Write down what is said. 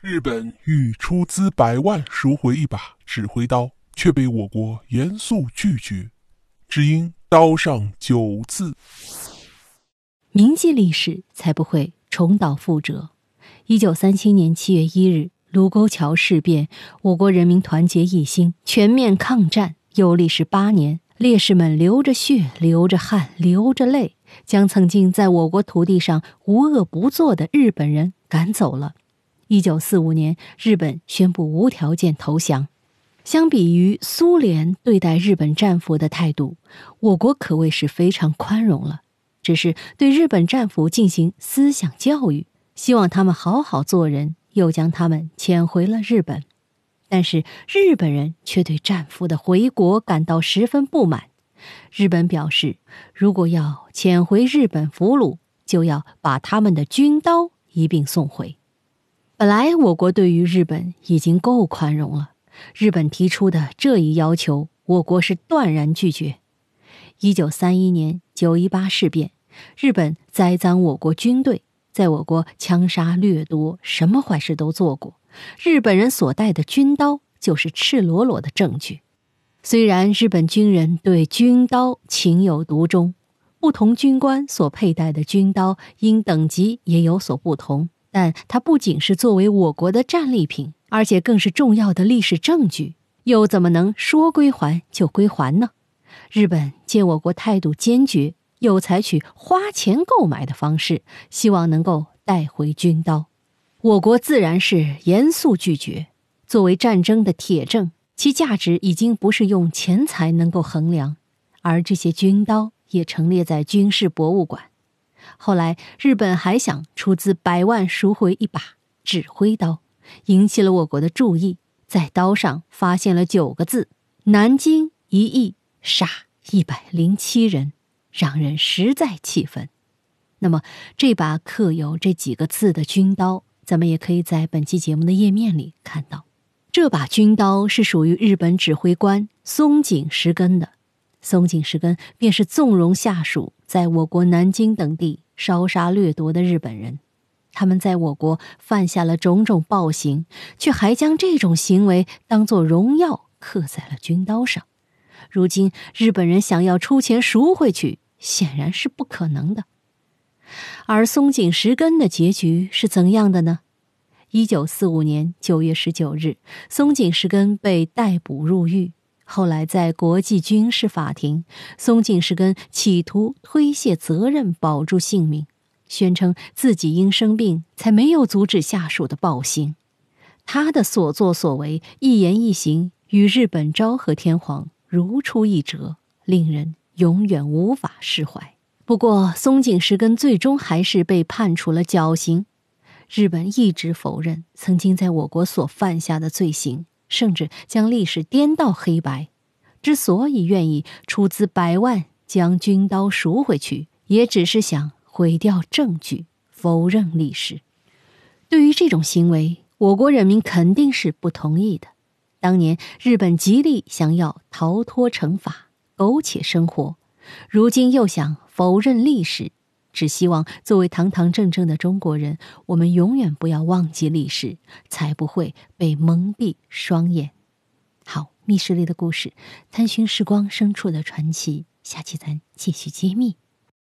日本欲出资百万赎回一把指挥刀，却被我国严肃拒绝，只因刀上九字。铭记历史，才不会重蹈覆辙。一九三七年七月一日，卢沟桥事变，我国人民团结一心，全面抗战，又历时八年。烈士们流着血、流着汗、流着泪，将曾经在我国土地上无恶不作的日本人赶走了。一九四五年，日本宣布无条件投降。相比于苏联对待日本战俘的态度，我国可谓是非常宽容了。只是对日本战俘进行思想教育，希望他们好好做人，又将他们遣回了日本。但是日本人却对战俘的回国感到十分不满。日本表示，如果要遣回日本俘虏，就要把他们的军刀一并送回。本来我国对于日本已经够宽容了，日本提出的这一要求，我国是断然拒绝。一九三一年九一八事变，日本栽赃我国军队，在我国枪杀掠夺，什么坏事都做过。日本人所带的军刀就是赤裸裸的证据。虽然日本军人对军刀情有独钟，不同军官所佩戴的军刀因等级也有所不同，但它不仅是作为我国的战利品，而且更是重要的历史证据，又怎么能说归还就归还呢？日本见我国态度坚决，又采取花钱购买的方式，希望能够带回军刀。我国自然是严肃拒绝。作为战争的铁证，其价值已经不是用钱财能够衡量。而这些军刀也陈列在军事博物馆。后来，日本还想出资百万赎回一把指挥刀，引起了我国的注意。在刀上发现了九个字：“南京一役杀一百零七人”，让人实在气愤。那么，这把刻有这几个字的军刀。咱们也可以在本期节目的页面里看到，这把军刀是属于日本指挥官松井石根的。松井石根便是纵容下属在我国南京等地烧杀掠夺的日本人，他们在我国犯下了种种暴行，却还将这种行为当作荣耀刻在了军刀上。如今日本人想要出钱赎回去，显然是不可能的。而松井石根的结局是怎样的呢？一九四五年九月十九日，松井石根被逮捕入狱。后来在国际军事法庭，松井石根企图推卸责任，保住性命，宣称自己因生病才没有阻止下属的暴行。他的所作所为、一言一行，与日本昭和天皇如出一辙，令人永远无法释怀。不过，松井石根最终还是被判处了绞刑。日本一直否认曾经在我国所犯下的罪行，甚至将历史颠倒黑白。之所以愿意出资百万将军刀赎回去，也只是想毁掉证据，否认历史。对于这种行为，我国人民肯定是不同意的。当年日本极力想要逃脱惩罚，苟且生活，如今又想。否认历史，只希望作为堂堂正正的中国人，我们永远不要忘记历史，才不会被蒙蔽双眼。好，密室里的故事，探寻时光深处的传奇，下期咱继续揭秘。